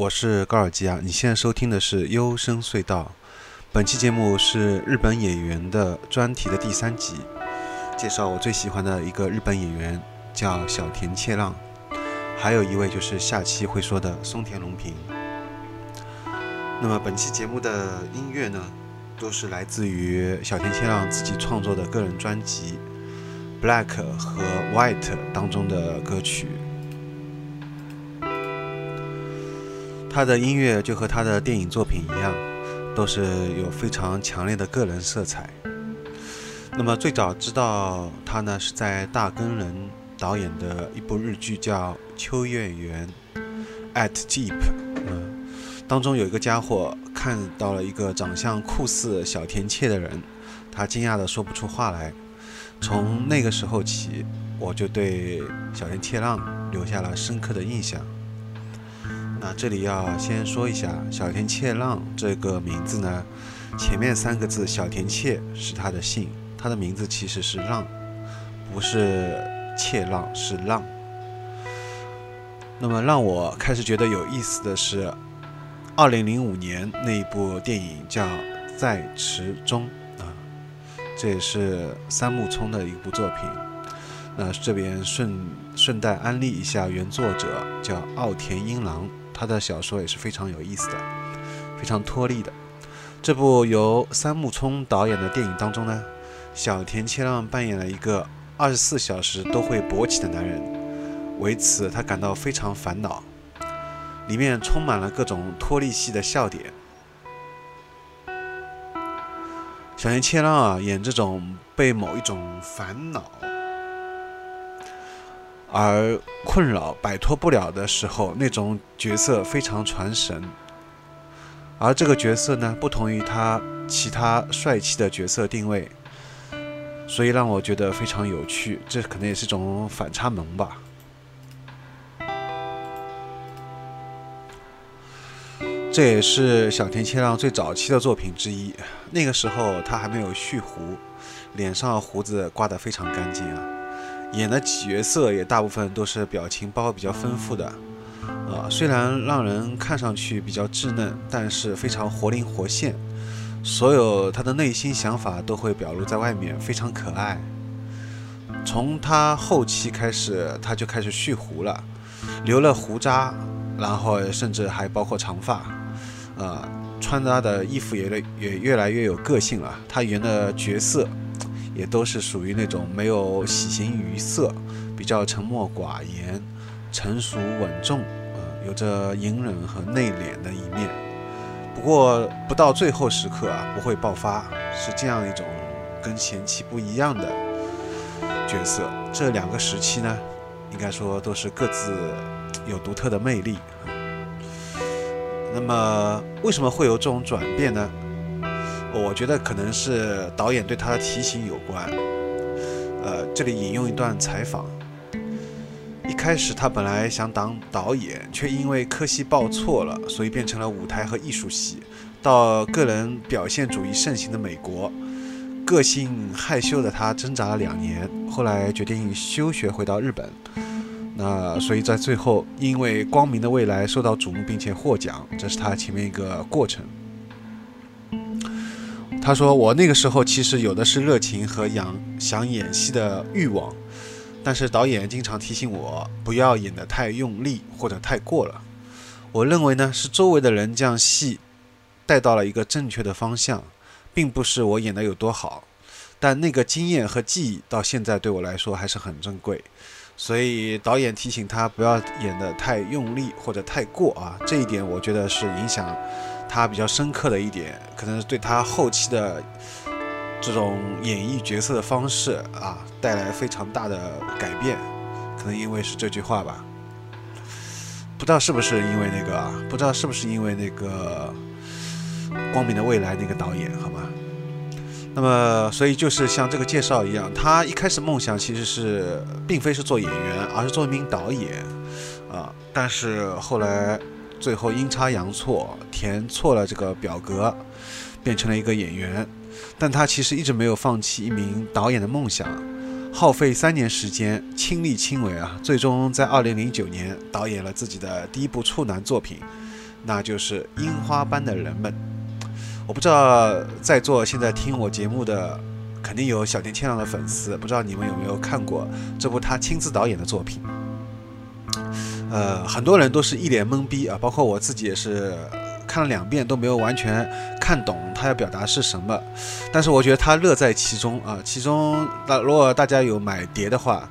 我是高尔基啊，你现在收听的是幽深隧道。本期节目是日本演员的专题的第三集，介绍我最喜欢的一个日本演员，叫小田切浪。还有一位就是下期会说的松田龙平。那么本期节目的音乐呢，都是来自于小田切浪自己创作的个人专辑《Black》和《White》当中的歌曲。他的音乐就和他的电影作品一样，都是有非常强烈的个人色彩。那么最早知道他呢，是在大根人导演的一部日剧叫《秋叶原》，At Jeep 嗯，当中有一个家伙看到了一个长相酷似小田切的人，他惊讶的说不出话来。从那个时候起，我就对小田切浪留下了深刻的印象。那这里要先说一下小田切浪这个名字呢，前面三个字小田切是他的姓，他的名字其实是浪，不是切浪，是浪。那么让我开始觉得有意思的是，二零零五年那一部电影叫《在池中》啊，这也是三木聪的一部作品。那这边顺顺带安利一下，原作者叫奥田英郎。他的小说也是非常有意思的，非常脱力的。这部由三木聪导演的电影当中呢，小田切让扮演了一个二十四小时都会勃起的男人，为此他感到非常烦恼。里面充满了各种脱力系的笑点。小田切让啊，演这种被某一种烦恼。而困扰摆脱不了的时候，那种角色非常传神。而这个角色呢，不同于他其他帅气的角色定位，所以让我觉得非常有趣。这可能也是一种反差萌吧。这也是小田切让最早期的作品之一。那个时候他还没有蓄胡，脸上胡子刮得非常干净啊。演的角色也大部分都是表情包比较丰富的，啊，虽然让人看上去比较稚嫩，但是非常活灵活现，所有他的内心想法都会表露在外面，非常可爱。从他后期开始，他就开始蓄胡了，留了胡渣，然后甚至还包括长发，啊，穿搭的衣服也也越来越有个性了。他演的角色。也都是属于那种没有喜形于色，比较沉默寡言、成熟稳重，呃，有着隐忍和内敛的一面。不过不到最后时刻啊，不会爆发，是这样一种跟前期不一样的角色。这两个时期呢，应该说都是各自有独特的魅力。那么为什么会有这种转变呢？我觉得可能是导演对他的提醒有关。呃，这里引用一段采访：一开始他本来想当导演，却因为科系报错了，所以变成了舞台和艺术系。到个人表现主义盛行的美国，个性害羞的他挣扎了两年，后来决定休学回到日本。那所以在最后，因为光明的未来受到瞩目并且获奖，这是他前面一个过程。他说：“我那个时候其实有的是热情和想想演戏的欲望，但是导演经常提醒我不要演得太用力或者太过了。我认为呢，是周围的人将戏带到了一个正确的方向，并不是我演得有多好，但那个经验和记忆到现在对我来说还是很珍贵。所以导演提醒他不要演得太用力或者太过啊，这一点我觉得是影响。”他比较深刻的一点，可能是对他后期的这种演绎角色的方式啊，带来非常大的改变。可能因为是这句话吧。不知道是不是因为那个啊，不知道是不是因为那个《光明的未来》那个导演，好吧？那么，所以就是像这个介绍一样，他一开始梦想其实是并非是做演员，而是做一名导演啊。但是后来最后阴差阳错填错了这个表格，变成了一个演员。但他其实一直没有放弃一名导演的梦想，耗费三年时间，亲力亲为啊，最终在二零零九年导演了自己的第一部处男作品，那就是《樱花般的人们》。我不知道在座现在听我节目的，肯定有小田切让的粉丝，不知道你们有没有看过这部他亲自导演的作品？呃，很多人都是一脸懵逼啊，包括我自己也是看了两遍都没有完全看懂他要表达是什么。但是我觉得他乐在其中啊，其中那如果大家有买碟的话，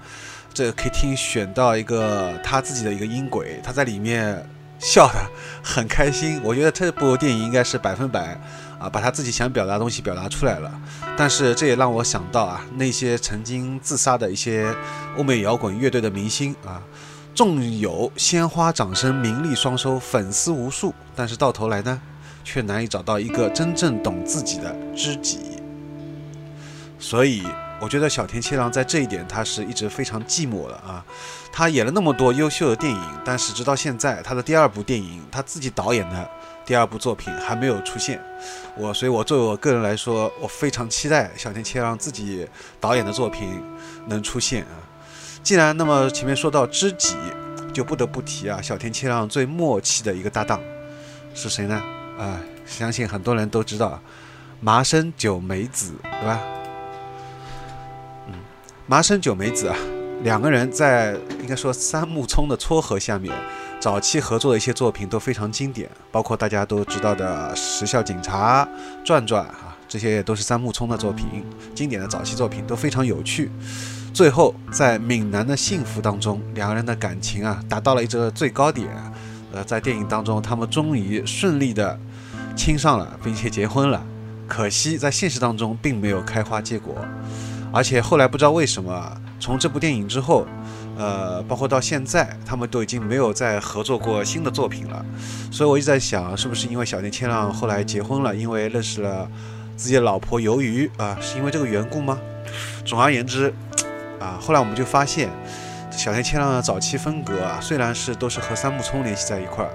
这个可以听选到一个他自己的一个音轨，他在里面笑的很开心。我觉得这部电影应该是百分百。啊，把他自己想表达的东西表达出来了，但是这也让我想到啊，那些曾经自杀的一些欧美摇滚乐队的明星啊，纵有鲜花、掌声、名利双收、粉丝无数，但是到头来呢，却难以找到一个真正懂自己的知己。所以，我觉得小田切郎在这一点，他是一直非常寂寞的啊。他演了那么多优秀的电影，但是直到现在，他的第二部电影，他自己导演的。第二部作品还没有出现，我所以，我作为我个人来说，我非常期待小田切让自己导演的作品能出现啊。既然那么前面说到知己，就不得不提啊，小田切让最默契的一个搭档是谁呢？啊，相信很多人都知道，麻生久美子，对吧？嗯，麻生久美子啊，两个人在应该说三木聪的撮合下面。早期合作的一些作品都非常经典，包括大家都知道的《时效警察》《转转》啊，这些都是三木聪的作品，经典的早期作品都非常有趣。最后在闽南的幸福当中，两个人的感情啊达到了一个最高点。呃，在电影当中，他们终于顺利的亲上了，并且结婚了。可惜在现实当中并没有开花结果，而且后来不知道为什么，从这部电影之后。呃，包括到现在，他们都已经没有再合作过新的作品了，所以我一直在想，是不是因为小田切让后来结婚了，因为认识了自己的老婆鱿鱼啊，是因为这个缘故吗？总而言之，啊，后来我们就发现，小田切让的早期风格啊，虽然是都是和三木聪联系在一块儿，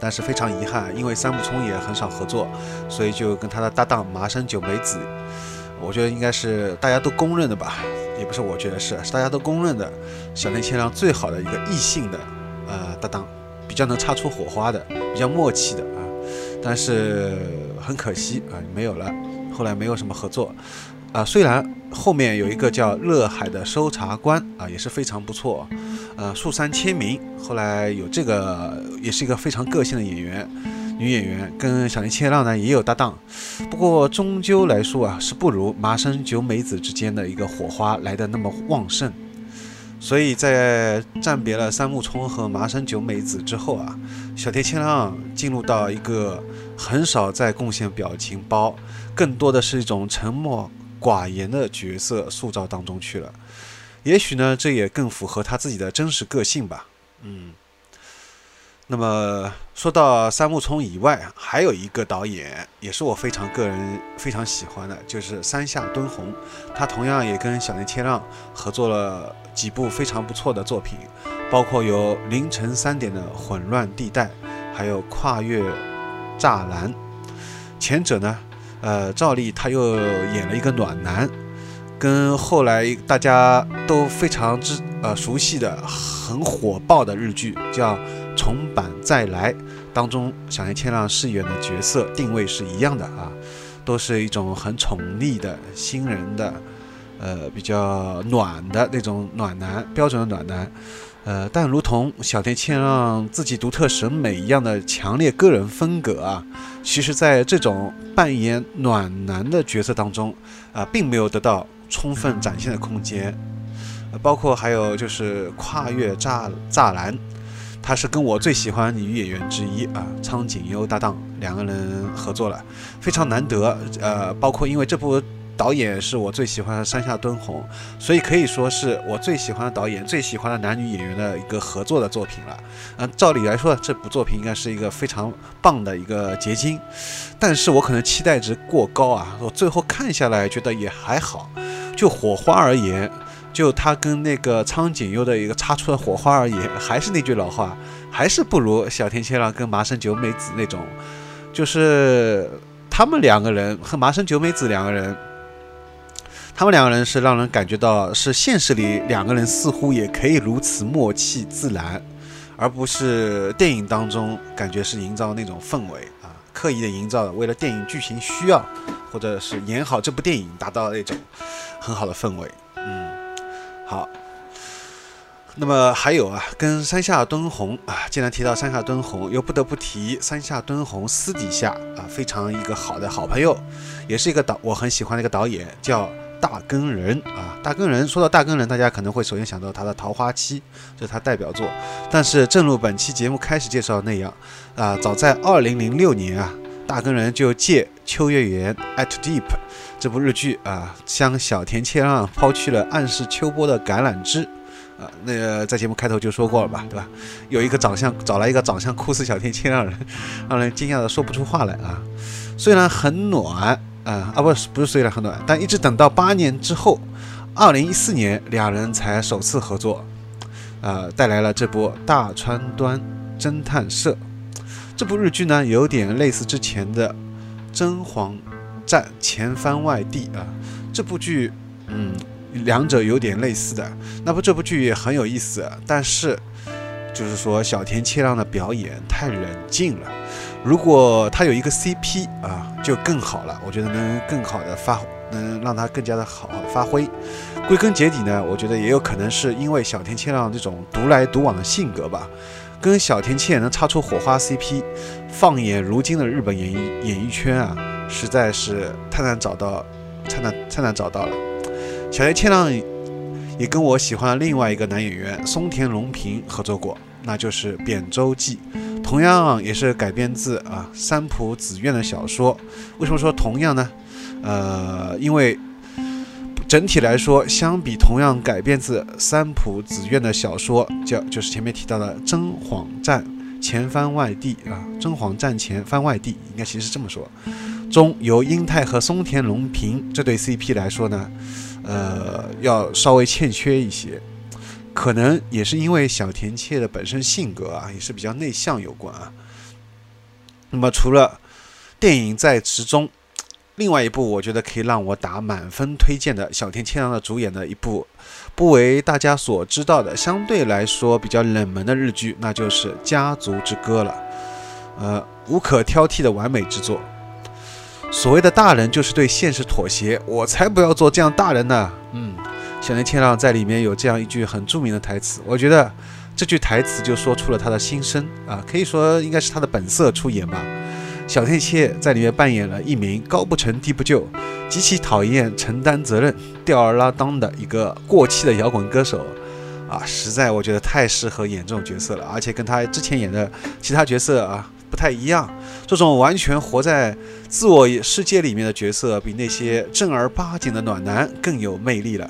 但是非常遗憾，因为三木聪也很少合作，所以就跟他的搭档麻生久美子，我觉得应该是大家都公认的吧。也不是我觉得是，是大家都公认的小田切让最好的一个异性的呃搭档，比较能擦出火花的，比较默契的啊。但是很可惜啊，没有了，后来没有什么合作啊。虽然后面有一个叫乐海的搜查官啊，也是非常不错，呃，树山千明后来有这个，也是一个非常个性的演员。女演员跟小林切让呢也有搭档，不过终究来说啊是不如麻生久美子之间的一个火花来的那么旺盛。所以在暂别了三木聪和麻生久美子之后啊，小田切让进入到一个很少再贡献表情包，更多的是一种沉默寡言的角色塑造当中去了。也许呢这也更符合他自己的真实个性吧。嗯。那么说到三木聪以外，还有一个导演也是我非常个人非常喜欢的，就是山下敦弘。他同样也跟小林切让合作了几部非常不错的作品，包括有凌晨三点的混乱地带，还有跨越栅栏。前者呢，呃，照例他又演了一个暖男，跟后来大家都非常之呃熟悉的很火爆的日剧叫。重版再来当中，小田切让饰演的角色定位是一样的啊，都是一种很宠溺的新人的，呃，比较暖的那种暖男，标准的暖男。呃，但如同小田切让自己独特审美一样的强烈个人风格啊，其实在这种扮演暖男的角色当中啊，并没有得到充分展现的空间。呃包括还有就是跨越栅栅栏。他是跟我最喜欢女演员之一啊，苍井优搭档，两个人合作了，非常难得。呃，包括因为这部导演是我最喜欢的山下敦弘，所以可以说是我最喜欢的导演、最喜欢的男女演员的一个合作的作品了。嗯，照理来说，这部作品应该是一个非常棒的一个结晶，但是我可能期待值过高啊，我最后看下来觉得也还好。就火花而言，就他跟那个苍井优的一个擦出的火花而言，还是那句老话，还是不如小田切让跟麻生久美子那种，就是他们两个人和麻生久美子两个人，他们两个人是让人感觉到是现实里两个人似乎也可以如此默契自然，而不是电影当中感觉是营造那种氛围啊，刻意的营造的，为了电影剧情需要，或者是演好这部电影，达到那种。很好的氛围，嗯，好。那么还有啊，跟山下敦弘啊，既然提到山下敦弘，又不得不提山下敦弘私底下啊非常一个好的好朋友，也是一个导我很喜欢的一个导演，叫大根人啊。大根人说到大根人，大家可能会首先想到他的《桃花期》，这是他代表作。但是正如本期节目开始介绍那样啊，早在二零零六年啊，大根人就借秋叶原 At Deep。这部日剧啊，向小田切让抛去了暗示秋波的橄榄枝，啊，那个在节目开头就说过了吧，对吧？有一个长相找来一个长相酷似小田切让人，让人惊讶的说不出话来啊。虽然很暖啊，啊不是不是虽然很短，但一直等到八年之后，二零一四年两人才首次合作，啊，带来了这部大川端侦探社。这部日剧呢，有点类似之前的真皇。战前番外地啊，这部剧，嗯，两者有点类似的。那不，这部剧也很有意思，但是就是说小田切让的表演太冷静了。如果他有一个 CP 啊，就更好了。我觉得能更好的发，能让他更加的好发挥。归根结底呢，我觉得也有可能是因为小田切让这种独来独往的性格吧。跟小田切能擦出火花 CP，放眼如今的日本演艺演艺圈啊。实在是太难找到，太难太难找到了。小田切让也跟我喜欢的另外一个男演员松田龙平合作过，那就是《扁舟记》，同样也是改编自啊三浦紫苑的小说。为什么说同样呢？呃，因为整体来说，相比同样改编自三浦紫苑的小说，叫就是前面提到的《真谎战前番外地》啊，《真谎战前番外地》应该其实是这么说。中由英泰和松田龙平这对 CP 来说呢，呃，要稍微欠缺一些，可能也是因为小田切的本身性格啊，也是比较内向有关啊。那么除了电影在池中，另外一部我觉得可以让我打满分推荐的小田切让的主演的一部不为大家所知道的，相对来说比较冷门的日剧，那就是《家族之歌》了。呃，无可挑剔的完美之作。所谓的大人就是对现实妥协，我才不要做这样大人呢。嗯，小田切让在里面有这样一句很著名的台词，我觉得这句台词就说出了他的心声啊，可以说应该是他的本色出演吧。小天切在里面扮演了一名高不成低不就、极其讨厌承担责任、吊儿郎当的一个过气的摇滚歌手啊，实在我觉得太适合演这种角色了，而且跟他之前演的其他角色啊。不太一样，这种完全活在自我世界里面的角色，比那些正儿八经的暖男更有魅力了。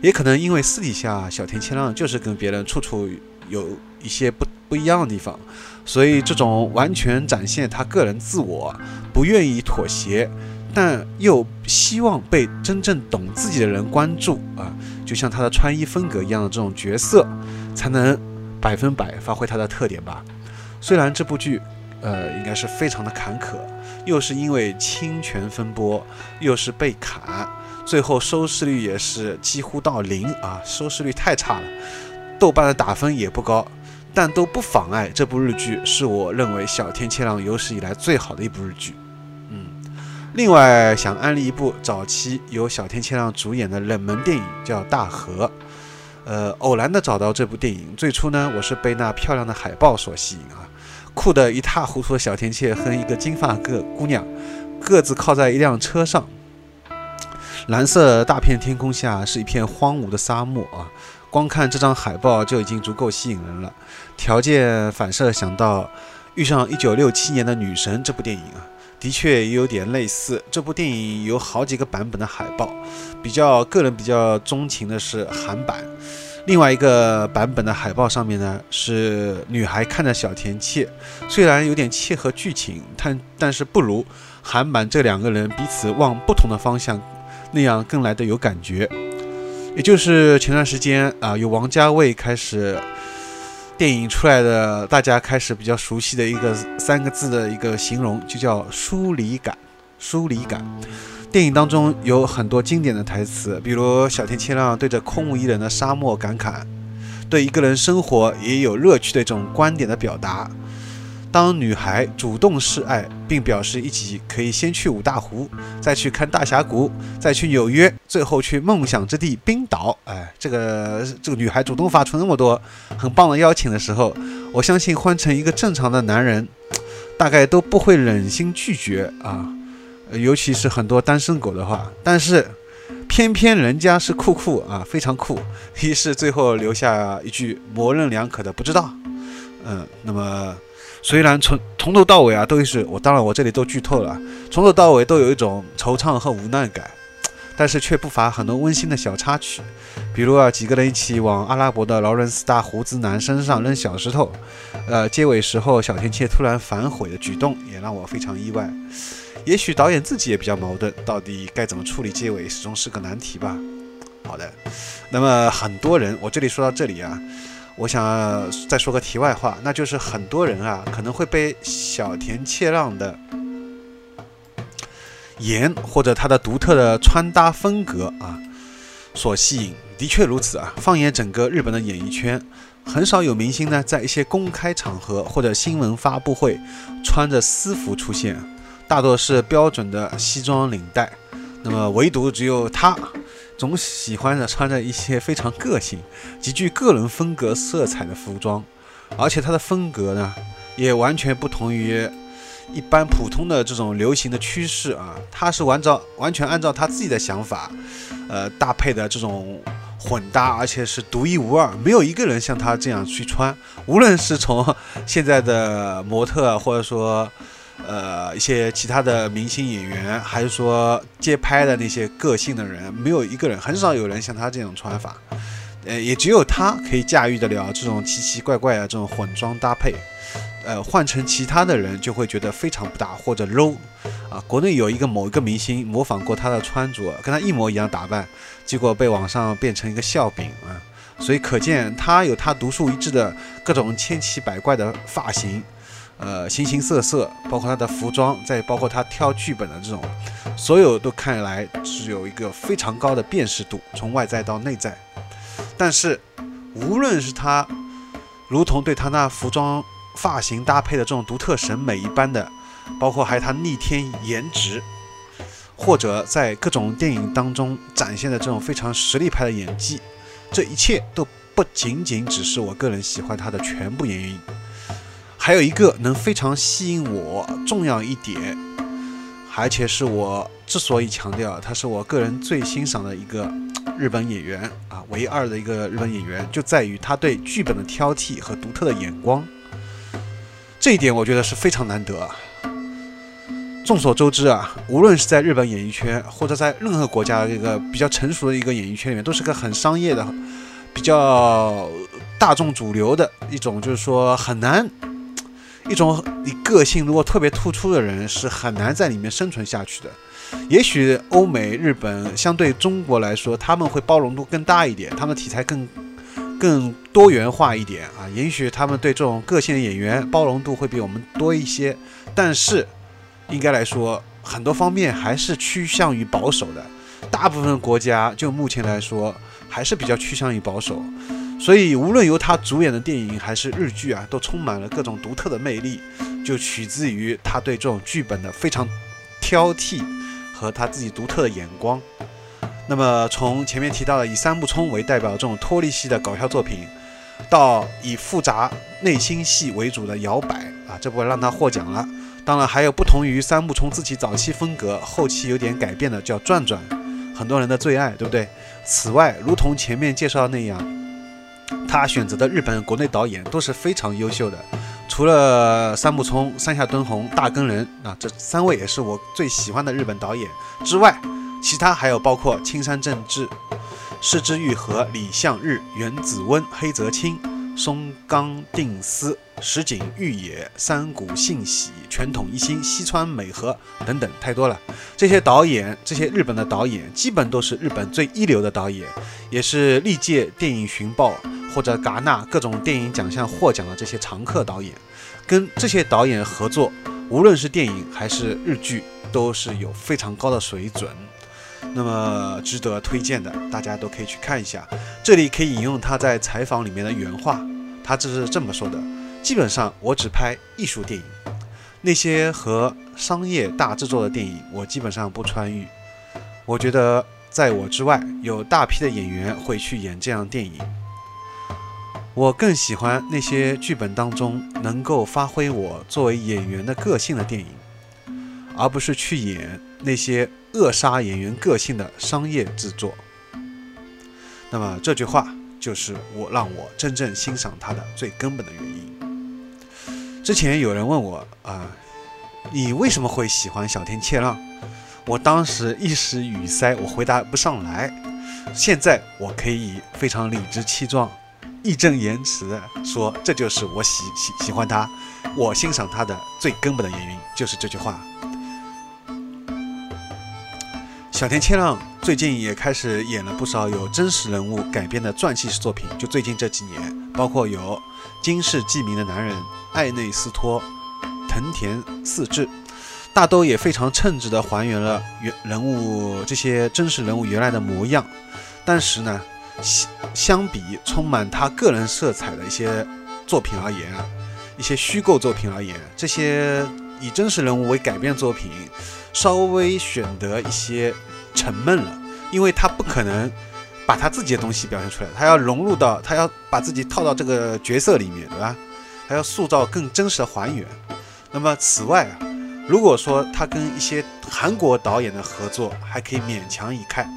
也可能因为私底下小田切让就是跟别人处处有一些不不一样的地方，所以这种完全展现他个人自我，不愿意妥协，但又希望被真正懂自己的人关注啊，就像他的穿衣风格一样的这种角色，才能百分百发挥他的特点吧。虽然这部剧。呃，应该是非常的坎坷，又是因为侵权风波，又是被砍，最后收视率也是几乎到零啊，收视率太差了，豆瓣的打分也不高，但都不妨碍这部日剧是我认为小田切让有史以来最好的一部日剧。嗯，另外想安利一部早期由小田切让主演的冷门电影，叫《大河》。呃，偶然的找到这部电影，最初呢，我是被那漂亮的海报所吸引啊。酷得一塌糊涂的小田切和一个金发个姑娘，各自靠在一辆车上。蓝色大片天空下是一片荒芜的沙漠啊！光看这张海报就已经足够吸引人了。条件反射想到遇上一九六七年的女神这部电影啊，的确也有点类似。这部电影有好几个版本的海报，比较个人比较钟情的是韩版。另外一个版本的海报上面呢，是女孩看着小田切，虽然有点切合剧情，但但是不如韩版这两个人彼此往不同的方向那样更来的有感觉。也就是前段时间啊，由王家卫开始电影出来的，大家开始比较熟悉的一个三个字的一个形容，就叫疏离感。疏离感。电影当中有很多经典的台词，比如小田切让对着空无一人的沙漠感慨，对一个人生活也有乐趣的一种观点的表达。当女孩主动示爱，并表示一起可以先去五大湖，再去看大峡谷，再去纽约，最后去梦想之地冰岛。哎，这个这个女孩主动发出那么多很棒的邀请的时候，我相信换成一个正常的男人，大概都不会忍心拒绝啊。尤其是很多单身狗的话，但是偏偏人家是酷酷啊，非常酷。于是最后留下一句模棱两可的不知道。嗯，那么虽然从从头到尾啊都是我，当然我这里都剧透了，从头到尾都有一种惆怅和无奈感，但是却不乏很多温馨的小插曲，比如啊几个人一起往阿拉伯的劳伦斯大胡子男身上扔小石头，呃结尾时候小天切突然反悔的举动也让我非常意外。也许导演自己也比较矛盾，到底该怎么处理结尾，始终是个难题吧。好的，那么很多人，我这里说到这里啊，我想再说个题外话，那就是很多人啊可能会被小田切让的颜或者他的独特的穿搭风格啊所吸引。的确如此啊，放眼整个日本的演艺圈，很少有明星呢在一些公开场合或者新闻发布会穿着私服出现。大多是标准的西装领带，那么唯独只有他，总喜欢着穿着一些非常个性、极具个人风格色彩的服装，而且他的风格呢，也完全不同于一般普通的这种流行的趋势啊，他是按照完全按照他自己的想法，呃，搭配的这种混搭，而且是独一无二，没有一个人像他这样去穿，无论是从现在的模特，或者说。呃，一些其他的明星演员，还是说街拍的那些个性的人，没有一个人，很少有人像他这种穿法，呃，也只有他可以驾驭得了这种奇奇怪怪的这种混装搭配，呃，换成其他的人就会觉得非常不搭或者 low，啊，国内有一个某一个明星模仿过他的穿着，跟他一模一样打扮，结果被网上变成一个笑柄啊，所以可见他有他独树一帜的各种千奇百怪的发型。呃，形形色色，包括他的服装，再包括他挑剧本的这种，所有都看来是有一个非常高的辨识度，从外在到内在。但是，无论是他，如同对他那服装、发型搭配的这种独特审美一般的，包括还有他逆天颜值，或者在各种电影当中展现的这种非常实力派的演技，这一切都不仅仅只是我个人喜欢他的全部原因。还有一个能非常吸引我重要一点，而且是我之所以强调他是我个人最欣赏的一个日本演员啊，唯二的一个日本演员，就在于他对剧本的挑剔和独特的眼光。这一点我觉得是非常难得。众所周知啊，无论是在日本演艺圈，或者在任何国家的一个比较成熟的一个演艺圈里面，都是个很商业的、比较大众主流的一种，就是说很难。一种你个性如果特别突出的人是很难在里面生存下去的。也许欧美、日本相对中国来说，他们会包容度更大一点，他们题材更更多元化一点啊。也许他们对这种个性的演员包容度会比我们多一些。但是，应该来说，很多方面还是趋向于保守的。大部分国家就目前来说，还是比较趋向于保守。所以，无论由他主演的电影还是日剧啊，都充满了各种独特的魅力，就取自于他对这种剧本的非常挑剔和他自己独特的眼光。那么，从前面提到的以三木冲为代表这种脱离系的搞笑作品，到以复杂内心戏为主的摇摆啊，这部让他获奖了。当然，还有不同于三木冲自己早期风格，后期有点改变的叫转转，很多人的最爱，对不对？此外，如同前面介绍那样。他选择的日本国内导演都是非常优秀的，除了三木聪、山下敦弘、大根人啊，这三位也是我最喜欢的日本导演之外，其他还有包括青山正治、市之愈和李相日、原子温、黑泽清、松冈定司、石井裕也、山谷信喜、全统一心、西川美和等等，太多了。这些导演，这些日本的导演，基本都是日本最一流的导演，也是历届电影寻报或者戛纳各种电影奖项获奖的这些常客导演。跟这些导演合作，无论是电影还是日剧，都是有非常高的水准。那么值得推荐的，大家都可以去看一下。这里可以引用他在采访里面的原话，他这是这么说的：基本上我只拍艺术电影，那些和商业大制作的电影，我基本上不参与。我觉得在我之外，有大批的演员会去演这样电影。我更喜欢那些剧本当中能够发挥我作为演员的个性的电影，而不是去演那些扼杀演员个性的商业制作。那么这句话就是我让我真正欣赏他的最根本的原因。之前有人问我啊，你为什么会喜欢小天切让？我当时一时语塞，我回答不上来。现在我可以非常理直气壮。义正言辞的说：“这就是我喜喜喜欢他，我欣赏他的最根本的原因，就是这句话。”小田切让最近也开始演了不少有真实人物改编的传记式作品，就最近这几年，包括有《今世记名的男人》、爱内斯托、藤田四治，大都也非常称职的还原了原人物这些真实人物原来的模样，但是呢。相相比充满他个人色彩的一些作品而言，一些虚构作品而言，这些以真实人物为改编作品，稍微选择一些沉闷了，因为他不可能把他自己的东西表现出来，他要融入到，他要把自己套到这个角色里面，对吧？他要塑造更真实的还原。那么此外啊，如果说他跟一些韩国导演的合作，还可以勉强一看，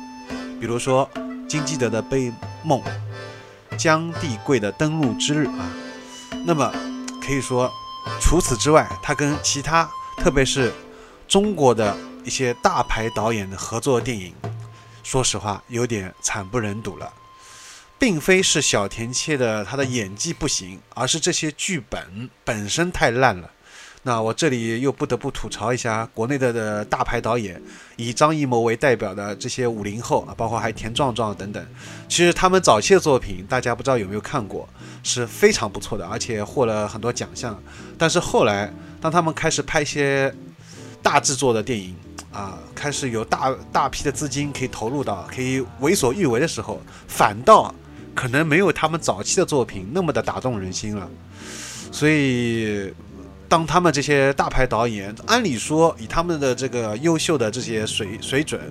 比如说。金基德的《悲梦》，江地贵的《登陆之日》啊，那么可以说，除此之外，他跟其他，特别是中国的一些大牌导演的合作电影，说实话有点惨不忍睹了，并非是小田切的他的演技不行，而是这些剧本本身太烂了。那我这里又不得不吐槽一下国内的的大牌导演，以张艺谋为代表的这些五零后啊，包括还田壮壮等等。其实他们早期的作品，大家不知道有没有看过，是非常不错的，而且获了很多奖项。但是后来，当他们开始拍一些大制作的电影啊，开始有大大批的资金可以投入到，可以为所欲为的时候，反倒可能没有他们早期的作品那么的打动人心了。所以。当他们这些大牌导演，按理说以他们的这个优秀的这些水水准，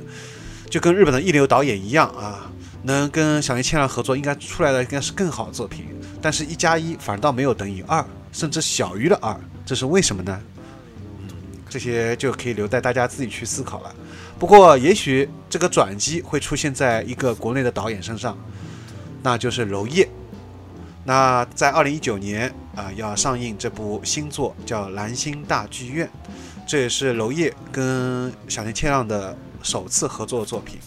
就跟日本的一流导演一样啊，能跟小林千让合作，应该出来的应该是更好的作品。但是，一加一反倒没有等于二，甚至小于了二，这是为什么呢？这些就可以留待大家自己去思考了。不过，也许这个转机会出现在一个国内的导演身上，那就是娄烨。那在二零一九年啊，要上映这部新作叫《蓝星大剧院》，这也是娄烨跟小林切让的首次合作作品。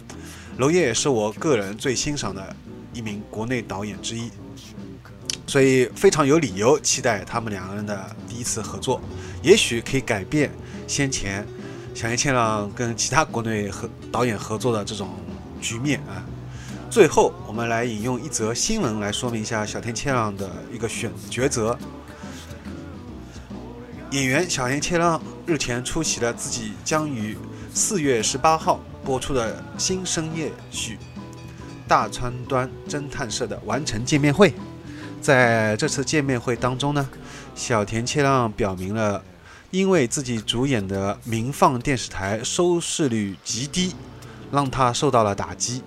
娄烨也是我个人最欣赏的一名国内导演之一，所以非常有理由期待他们两个人的第一次合作，也许可以改变先前小田切让跟其他国内合导演合作的这种局面啊。最后，我们来引用一则新闻来说明一下小田切让的一个选抉择。演员小田切让日前出席了自己将于四月十八号播出的新深夜剧《大川端侦探社》的完成见面会。在这次见面会当中呢，小田切让表明了，因为自己主演的民放电视台收视率极低，让他受到了打击。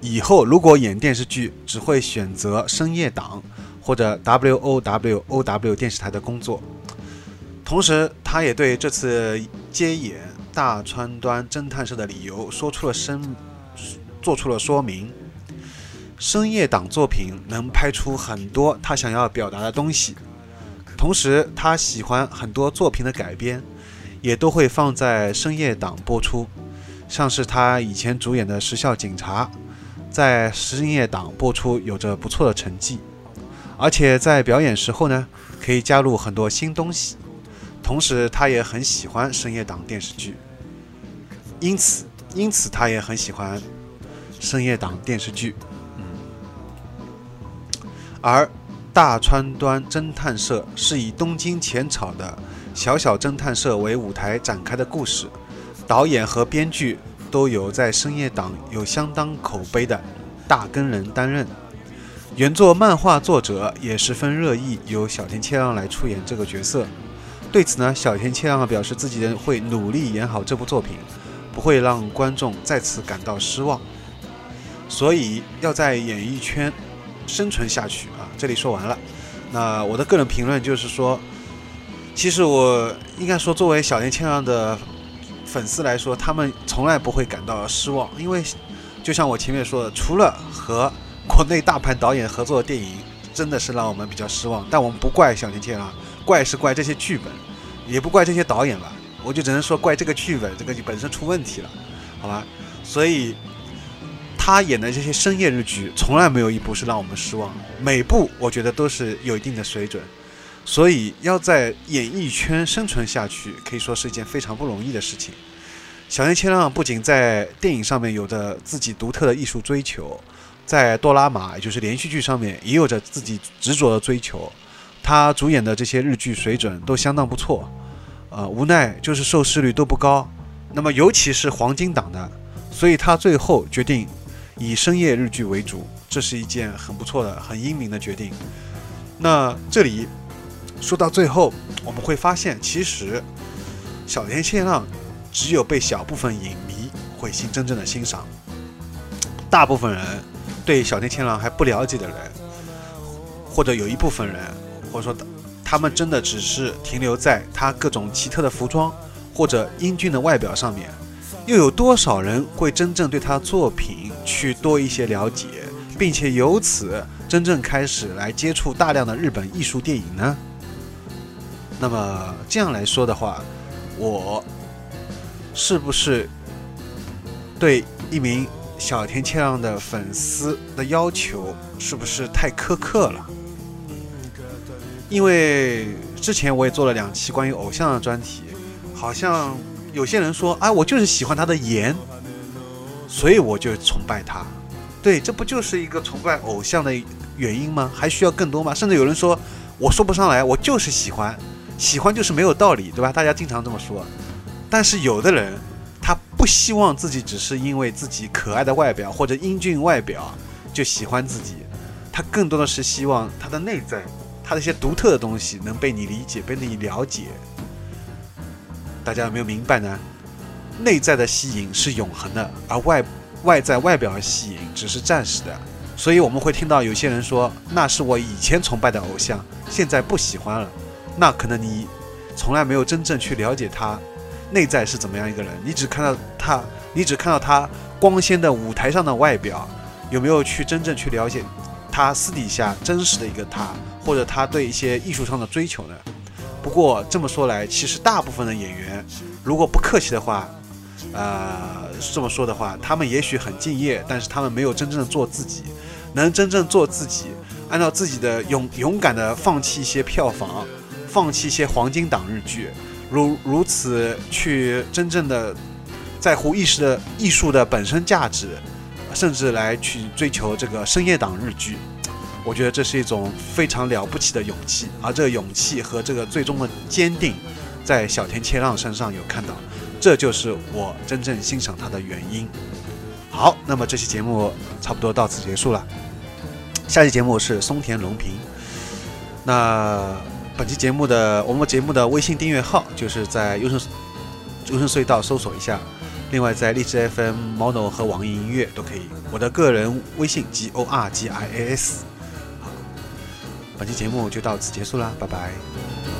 以后如果演电视剧，只会选择深夜档或者 W O W O W 电视台的工作。同时，他也对这次接演大川端侦探社的理由说出了声，做出了说明。深夜档作品能拍出很多他想要表达的东西，同时他喜欢很多作品的改编，也都会放在深夜档播出。像是他以前主演的《时效警察》，在深夜档播出有着不错的成绩，而且在表演时候呢，可以加入很多新东西。同时，他也很喜欢深夜档电视剧，因此，因此他也很喜欢深夜档电视剧。而大川端侦探社是以东京浅草的小小侦探社为舞台展开的故事。导演和编剧都有在深夜档有相当口碑的大根人担任，原作漫画作者也十分热议由小田切让来出演这个角色。对此呢，小田切让表示自己会努力演好这部作品，不会让观众再次感到失望。所以要在演艺圈生存下去啊！这里说完了。那我的个人评论就是说，其实我应该说，作为小田切让的。粉丝来说，他们从来不会感到失望，因为就像我前面说的，除了和国内大牌导演合作的电影，真的是让我们比较失望。但我们不怪小田切啊，怪是怪这些剧本，也不怪这些导演吧。我就只能说怪这个剧本，这个本身出问题了，好吧？所以他演的这些深夜日剧，从来没有一部是让我们失望，每部我觉得都是有一定的水准。所以要在演艺圈生存下去，可以说是一件非常不容易的事情。小田切让不仅在电影上面有着自己独特的艺术追求，在多拉玛也就是连续剧上面也有着自己执着的追求。他主演的这些日剧水准都相当不错，呃，无奈就是收视率都不高。那么尤其是黄金档的，所以他最后决定以深夜日剧为主，这是一件很不错的、很英明的决定。那这里。说到最后，我们会发现，其实小田切让只有被小部分影迷会心真正的欣赏，大部分人对小田切让还不了解的人，或者有一部分人，或者说他们真的只是停留在他各种奇特的服装或者英俊的外表上面，又有多少人会真正对他作品去多一些了解，并且由此真正开始来接触大量的日本艺术电影呢？那么这样来说的话，我是不是对一名小田切让的粉丝的要求是不是太苛刻了？因为之前我也做了两期关于偶像的专题，好像有些人说，啊，我就是喜欢他的颜，所以我就崇拜他。对，这不就是一个崇拜偶像的原因吗？还需要更多吗？甚至有人说，我说不上来，我就是喜欢。喜欢就是没有道理，对吧？大家经常这么说。但是有的人，他不希望自己只是因为自己可爱的外表或者英俊外表就喜欢自己，他更多的是希望他的内在，他的一些独特的东西能被你理解、被你了解。大家有没有明白呢？内在的吸引是永恒的，而外外在外表的吸引只是暂时的。所以我们会听到有些人说：“那是我以前崇拜的偶像，现在不喜欢了。”那可能你从来没有真正去了解他内在是怎么样一个人，你只看到他，你只看到他光鲜的舞台上的外表，有没有去真正去了解他私底下真实的一个他，或者他对一些艺术上的追求呢？不过这么说来，其实大部分的演员，如果不客气的话，呃，这么说的话，他们也许很敬业，但是他们没有真正的做自己，能真正做自己，按照自己的勇勇敢的放弃一些票房。放弃一些黄金档日剧，如如此去真正的在乎艺术的艺术的本身价值，甚至来去追求这个深夜档日剧，我觉得这是一种非常了不起的勇气。而这个勇气和这个最终的坚定，在小田切让身上有看到，这就是我真正欣赏他的原因。好，那么这期节目差不多到此结束了。下期节目是松田龙平，那。本期节目的我们节目的微信订阅号就是在优胜优胜隧道搜索一下，另外在荔枝 FM、Mono 和网易音乐都可以。我的个人微信 G O R G I A S。好，本期节目就到此结束啦，拜拜。